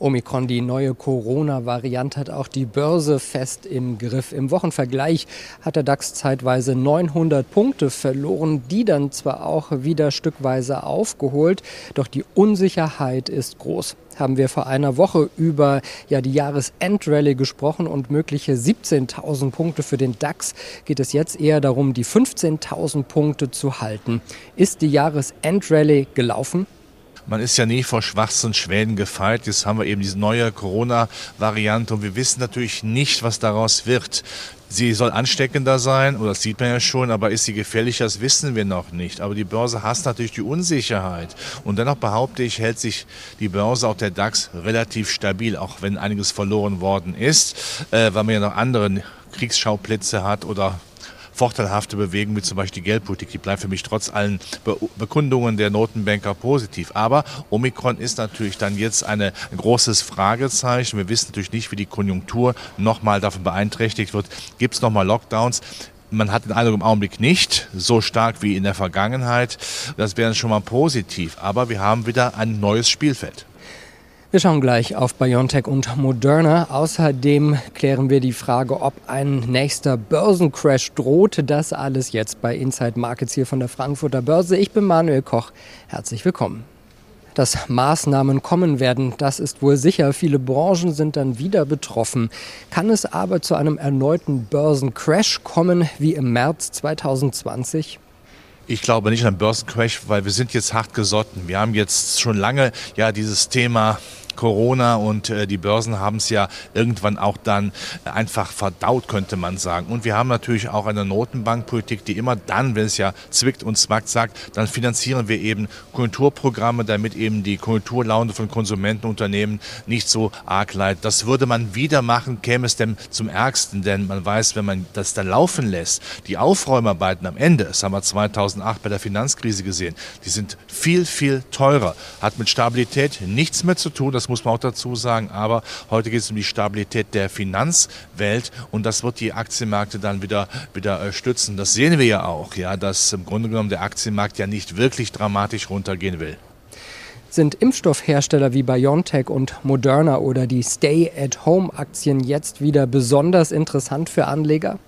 Omikron, die neue Corona-Variante, hat auch die Börse fest im Griff. Im Wochenvergleich hat der DAX zeitweise 900 Punkte verloren, die dann zwar auch wieder stückweise aufgeholt, doch die Unsicherheit ist groß. Haben wir vor einer Woche über ja, die Jahresendrallye gesprochen und mögliche 17.000 Punkte für den DAX, geht es jetzt eher darum, die 15.000 Punkte zu halten. Ist die Jahresendrallye gelaufen? Man ist ja nie vor schwarzen Schwänen gefeit. Jetzt haben wir eben diese neue Corona-Variante und wir wissen natürlich nicht, was daraus wird. Sie soll ansteckender sein, oder das sieht man ja schon, aber ist sie gefährlicher, das wissen wir noch nicht. Aber die Börse hasst natürlich die Unsicherheit. Und dennoch behaupte ich, hält sich die Börse, auch der DAX, relativ stabil, auch wenn einiges verloren worden ist, äh, weil man ja noch andere Kriegsschauplätze hat oder vorteilhafte Bewegung, wie zum Beispiel die Geldpolitik. Die bleibt für mich trotz allen Be Bekundungen der Notenbanker positiv. Aber Omikron ist natürlich dann jetzt eine, ein großes Fragezeichen. Wir wissen natürlich nicht, wie die Konjunktur nochmal davon beeinträchtigt wird. Gibt es nochmal Lockdowns? Man hat den Eindruck im Augenblick nicht so stark wie in der Vergangenheit. Das wäre schon mal positiv. Aber wir haben wieder ein neues Spielfeld. Wir schauen gleich auf BioNTech und Moderna. Außerdem klären wir die Frage, ob ein nächster Börsencrash droht. Das alles jetzt bei Inside Markets hier von der Frankfurter Börse. Ich bin Manuel Koch. Herzlich willkommen. Dass Maßnahmen kommen werden, das ist wohl sicher. Viele Branchen sind dann wieder betroffen. Kann es aber zu einem erneuten Börsencrash kommen wie im März 2020? Ich glaube nicht an Börsencrash, weil wir sind jetzt hart gesotten. Wir haben jetzt schon lange ja dieses Thema Corona und äh, die Börsen haben es ja irgendwann auch dann einfach verdaut, könnte man sagen. Und wir haben natürlich auch eine Notenbankpolitik, die immer dann, wenn es ja zwickt und zwackt, sagt, dann finanzieren wir eben Konjunkturprogramme, damit eben die Konjunkturlaune von Konsumentenunternehmen nicht so arg leidet. Das würde man wieder machen, käme es denn zum Ärgsten, denn man weiß, wenn man das dann laufen lässt, die Aufräumarbeiten am Ende, das haben wir 2008 bei der Finanzkrise gesehen, die sind viel, viel teurer, hat mit Stabilität nichts mehr zu tun. Das muss man auch dazu sagen. Aber heute geht es um die Stabilität der Finanzwelt und das wird die Aktienmärkte dann wieder, wieder äh, stützen. Das sehen wir ja auch, ja, dass im Grunde genommen der Aktienmarkt ja nicht wirklich dramatisch runtergehen will. Sind Impfstoffhersteller wie BioNTech und Moderna oder die Stay-at-Home-Aktien jetzt wieder besonders interessant für Anleger?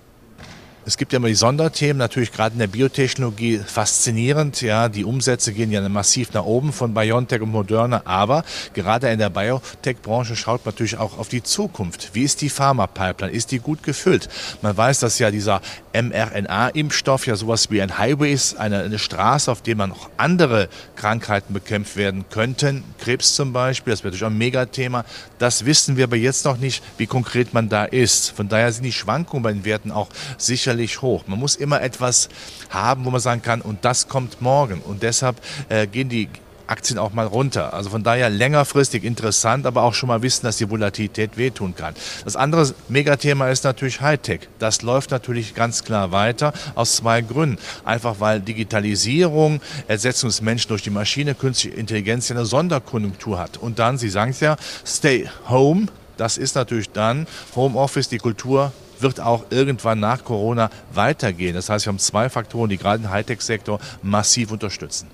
Es gibt ja immer die Sonderthemen, natürlich gerade in der Biotechnologie faszinierend. Ja, die Umsätze gehen ja massiv nach oben von BioNTech und Moderna, aber gerade in der Biotech-Branche schaut man natürlich auch auf die Zukunft. Wie ist die Pharma-Pipeline? Ist die gut gefüllt? Man weiß, dass ja dieser mRNA-Impfstoff ja sowas wie ein Highway ist, eine, eine Straße, auf der man auch andere Krankheiten bekämpft werden könnten. Krebs zum Beispiel, das wäre natürlich auch ein Megathema. Das wissen wir aber jetzt noch nicht, wie konkret man da ist. Von daher sind die Schwankungen bei den Werten auch sicherlich hoch. Man muss immer etwas haben, wo man sagen kann, und das kommt morgen. Und deshalb äh, gehen die Aktien auch mal runter. Also von daher längerfristig interessant, aber auch schon mal wissen, dass die Volatilität wehtun kann. Das andere Megathema ist natürlich Hightech. Das läuft natürlich ganz klar weiter aus zwei Gründen. Einfach weil Digitalisierung, Ersetzung des Menschen durch die Maschine, künstliche Intelligenz ja eine Sonderkonjunktur hat. Und dann, Sie sagen es ja, Stay Home. Das ist natürlich dann Homeoffice, die Kultur wird auch irgendwann nach Corona weitergehen. Das heißt, wir haben zwei Faktoren, die gerade den Hightech-Sektor massiv unterstützen.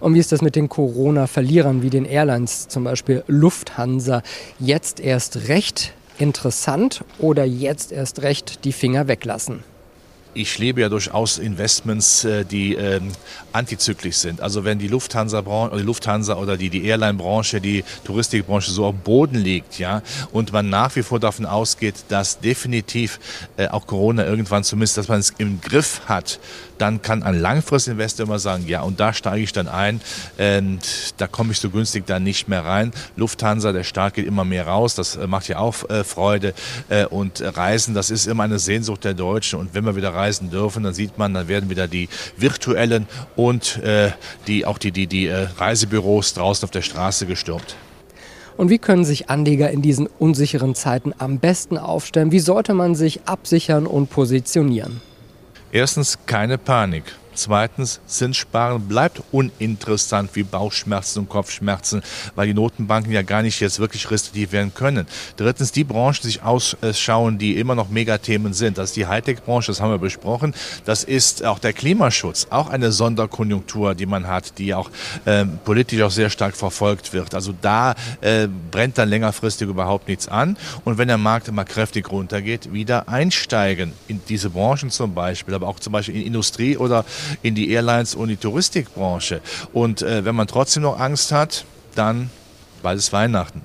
Und wie ist das mit den Corona-Verlierern wie den Airlines, zum Beispiel Lufthansa? Jetzt erst recht interessant oder jetzt erst recht die Finger weglassen? ich lebe ja durchaus Investments, äh, die ähm, antizyklisch sind. Also wenn die Lufthansa, oder die Lufthansa oder die, die Airline-Branche, die Touristikbranche so am Boden liegt, ja, und man nach wie vor davon ausgeht, dass definitiv äh, auch Corona irgendwann zumindest, dass man es im Griff hat, dann kann ein Langfristinvestor immer sagen, ja, und da steige ich dann ein, da komme ich so günstig dann nicht mehr rein. Lufthansa, der Staat geht immer mehr raus, das äh, macht ja auch äh, Freude. Äh, und Reisen, das ist immer eine Sehnsucht der Deutschen. Und wenn wir wieder reisen dürfen, dann sieht man, dann werden wieder die virtuellen und die, auch die, die, die Reisebüros draußen auf der Straße gestürmt. Und wie können sich Anleger in diesen unsicheren Zeiten am besten aufstellen? Wie sollte man sich absichern und positionieren? Erstens keine Panik. Zweitens, Zinssparen bleibt uninteressant wie Bauchschmerzen und Kopfschmerzen, weil die Notenbanken ja gar nicht jetzt wirklich restriktiv werden können. Drittens, die Branchen sich ausschauen, die immer noch Megathemen sind. Das ist die Hightech-Branche, das haben wir besprochen. Das ist auch der Klimaschutz, auch eine Sonderkonjunktur, die man hat, die auch äh, politisch auch sehr stark verfolgt wird. Also da äh, brennt dann längerfristig überhaupt nichts an. Und wenn der Markt immer kräftig runtergeht, wieder einsteigen in diese Branchen zum Beispiel, aber auch zum Beispiel in Industrie oder in die Airlines und die Touristikbranche. Und äh, wenn man trotzdem noch Angst hat, dann bald ist Weihnachten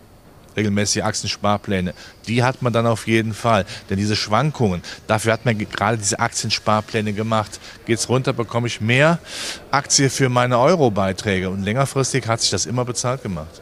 regelmäßige Aktiensparpläne. Die hat man dann auf jeden Fall. Denn diese Schwankungen, dafür hat man gerade diese Aktiensparpläne gemacht. Geht es runter, bekomme ich mehr Aktie für meine Euro-Beiträge. Und längerfristig hat sich das immer bezahlt gemacht.